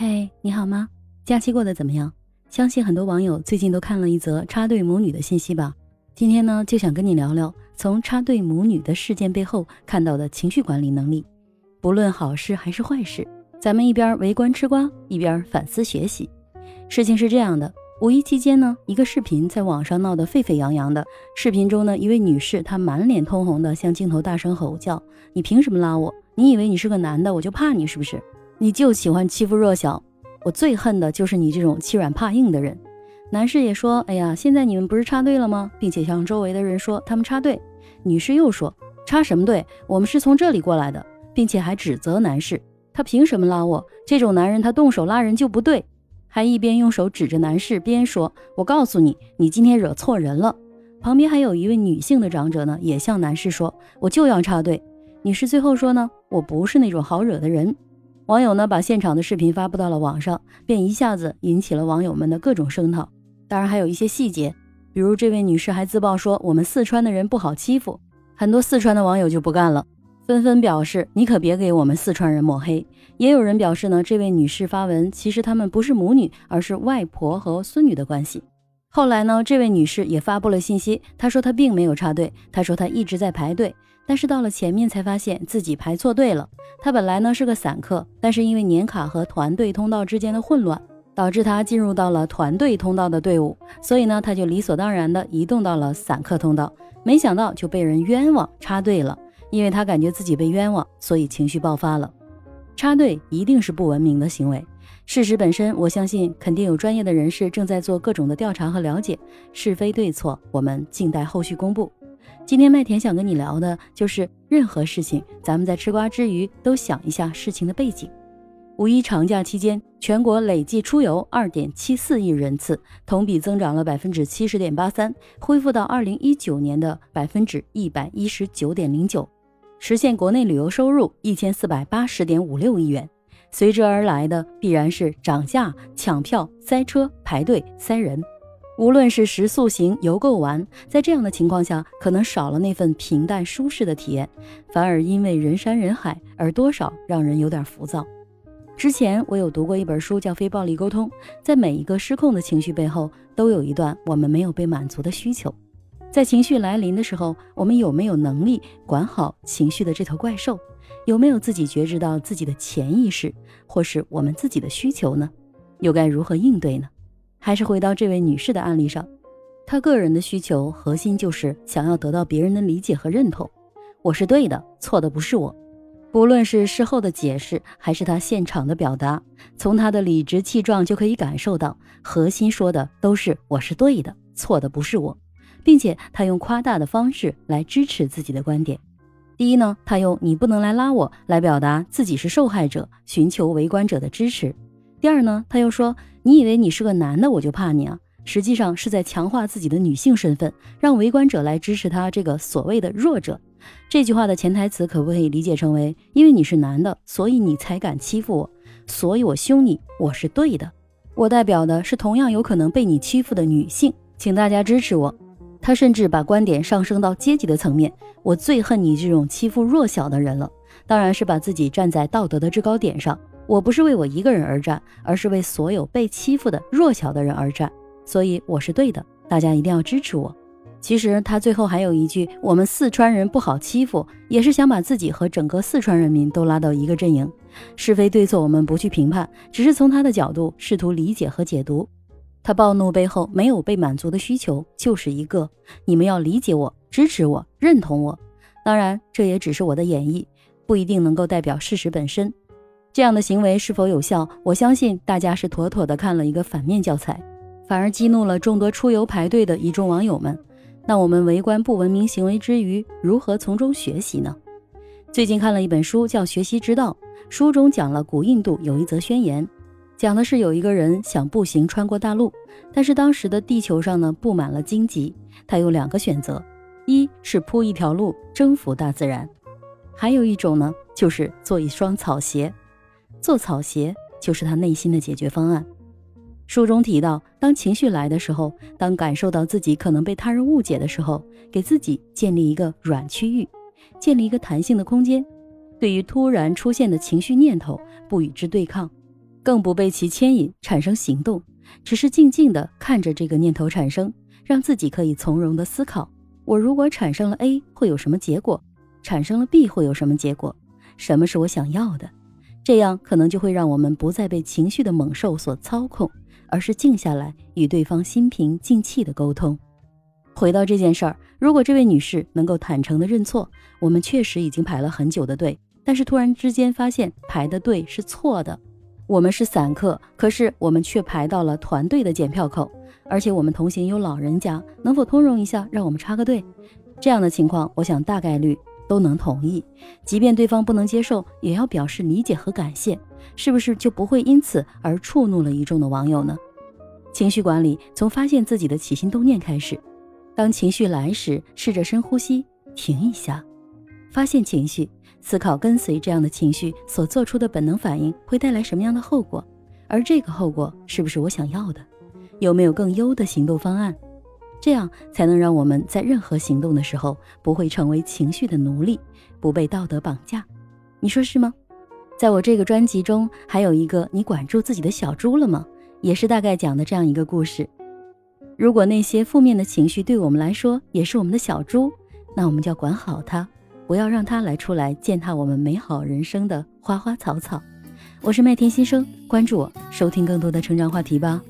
嘿，你好吗？假期过得怎么样？相信很多网友最近都看了一则插队母女的信息吧。今天呢，就想跟你聊聊从插队母女的事件背后看到的情绪管理能力。不论好事还是坏事，咱们一边围观吃瓜，一边反思学习。事情是这样的，五一期间呢，一个视频在网上闹得沸沸扬扬的。视频中呢，一位女士她满脸通红的向镜头大声吼叫：“你凭什么拉我？你以为你是个男的，我就怕你是不是？”你就喜欢欺负弱小，我最恨的就是你这种欺软怕硬的人。男士也说：“哎呀，现在你们不是插队了吗？”并且向周围的人说他们插队。女士又说：“插什么队？我们是从这里过来的。”并且还指责男士：“他凭什么拉我？这种男人他动手拉人就不对。”还一边用手指着男士，边说：“我告诉你，你今天惹错人了。”旁边还有一位女性的长者呢，也向男士说：“我就要插队。”女士最后说：“呢，我不是那种好惹的人。”网友呢把现场的视频发布到了网上，便一下子引起了网友们的各种声讨。当然还有一些细节，比如这位女士还自曝说我们四川的人不好欺负，很多四川的网友就不干了，纷纷表示你可别给我们四川人抹黑。也有人表示呢，这位女士发文其实他们不是母女，而是外婆和孙女的关系。后来呢，这位女士也发布了信息，她说她并没有插队，她说她一直在排队。但是到了前面才发现自己排错队了。他本来呢是个散客，但是因为年卡和团队通道之间的混乱，导致他进入到了团队通道的队伍，所以呢他就理所当然的移动到了散客通道。没想到就被人冤枉插队了，因为他感觉自己被冤枉，所以情绪爆发了。插队一定是不文明的行为。事实本身，我相信肯定有专业的人士正在做各种的调查和了解，是非对错，我们静待后续公布。今天麦田想跟你聊的就是任何事情，咱们在吃瓜之余都想一下事情的背景。五一长假期间，全国累计出游二点七四亿人次，同比增长了百分之七十点八三，恢复到二零一九年的百分之一百一十九点零九，实现国内旅游收入一千四百八十点五六亿元。随之而来的必然是涨价、抢票、塞车、排队、塞人。无论是食宿行、游购玩，在这样的情况下，可能少了那份平淡舒适的体验，反而因为人山人海而多少让人有点浮躁。之前我有读过一本书，叫《非暴力沟通》，在每一个失控的情绪背后，都有一段我们没有被满足的需求。在情绪来临的时候，我们有没有能力管好情绪的这头怪兽？有没有自己觉知到自己的潜意识，或是我们自己的需求呢？又该如何应对呢？还是回到这位女士的案例上，她个人的需求核心就是想要得到别人的理解和认同。我是对的，错的不是我。不论是事后的解释，还是她现场的表达，从她的理直气壮就可以感受到，核心说的都是我是对的，错的不是我，并且她用夸大的方式来支持自己的观点。第一呢，她用你不能来拉我来表达自己是受害者，寻求围观者的支持。第二呢，他又说。你以为你是个男的，我就怕你啊？实际上是在强化自己的女性身份，让围观者来支持他这个所谓的弱者。这句话的潜台词可不可以理解成为：因为你是男的，所以你才敢欺负我，所以我凶你，我是对的。我代表的是同样有可能被你欺负的女性，请大家支持我。他甚至把观点上升到阶级的层面，我最恨你这种欺负弱小的人了。当然是把自己站在道德的制高点上。我不是为我一个人而战，而是为所有被欺负的弱小的人而战，所以我是对的，大家一定要支持我。其实他最后还有一句：“我们四川人不好欺负”，也是想把自己和整个四川人民都拉到一个阵营。是非对错我们不去评判，只是从他的角度试图理解和解读。他暴怒背后没有被满足的需求，就是一个：你们要理解我、支持我、认同我。当然，这也只是我的演绎，不一定能够代表事实本身。这样的行为是否有效？我相信大家是妥妥的看了一个反面教材，反而激怒了众多出游排队的一众网友们。那我们围观不文明行为之余，如何从中学习呢？最近看了一本书，叫《学习之道》，书中讲了古印度有一则宣言，讲的是有一个人想步行穿过大陆，但是当时的地球上呢布满了荆棘，他有两个选择：一是铺一条路征服大自然，还有一种呢就是做一双草鞋。做草鞋就是他内心的解决方案。书中提到，当情绪来的时候，当感受到自己可能被他人误解的时候，给自己建立一个软区域，建立一个弹性的空间。对于突然出现的情绪念头，不与之对抗，更不被其牵引产生行动，只是静静的看着这个念头产生，让自己可以从容的思考：我如果产生了 A 会有什么结果？产生了 B 会有什么结果？什么是我想要的？这样可能就会让我们不再被情绪的猛兽所操控，而是静下来与对方心平静气的沟通。回到这件事儿，如果这位女士能够坦诚的认错，我们确实已经排了很久的队，但是突然之间发现排的队是错的。我们是散客，可是我们却排到了团队的检票口，而且我们同行有老人家，能否通融一下，让我们插个队？这样的情况，我想大概率都能同意。即便对方不能接受，也要表示理解和感谢，是不是就不会因此而触怒了一众的网友呢？情绪管理从发现自己的起心动念开始，当情绪来时，试着深呼吸，停一下，发现情绪。思考跟随这样的情绪所做出的本能反应会带来什么样的后果，而这个后果是不是我想要的？有没有更优的行动方案？这样才能让我们在任何行动的时候不会成为情绪的奴隶，不被道德绑架。你说是吗？在我这个专辑中还有一个“你管住自己的小猪了吗”，也是大概讲的这样一个故事。如果那些负面的情绪对我们来说也是我们的小猪，那我们就要管好它。不要让它来出来践踏我们美好人生的花花草草。我是麦田新生，关注我，收听更多的成长话题吧。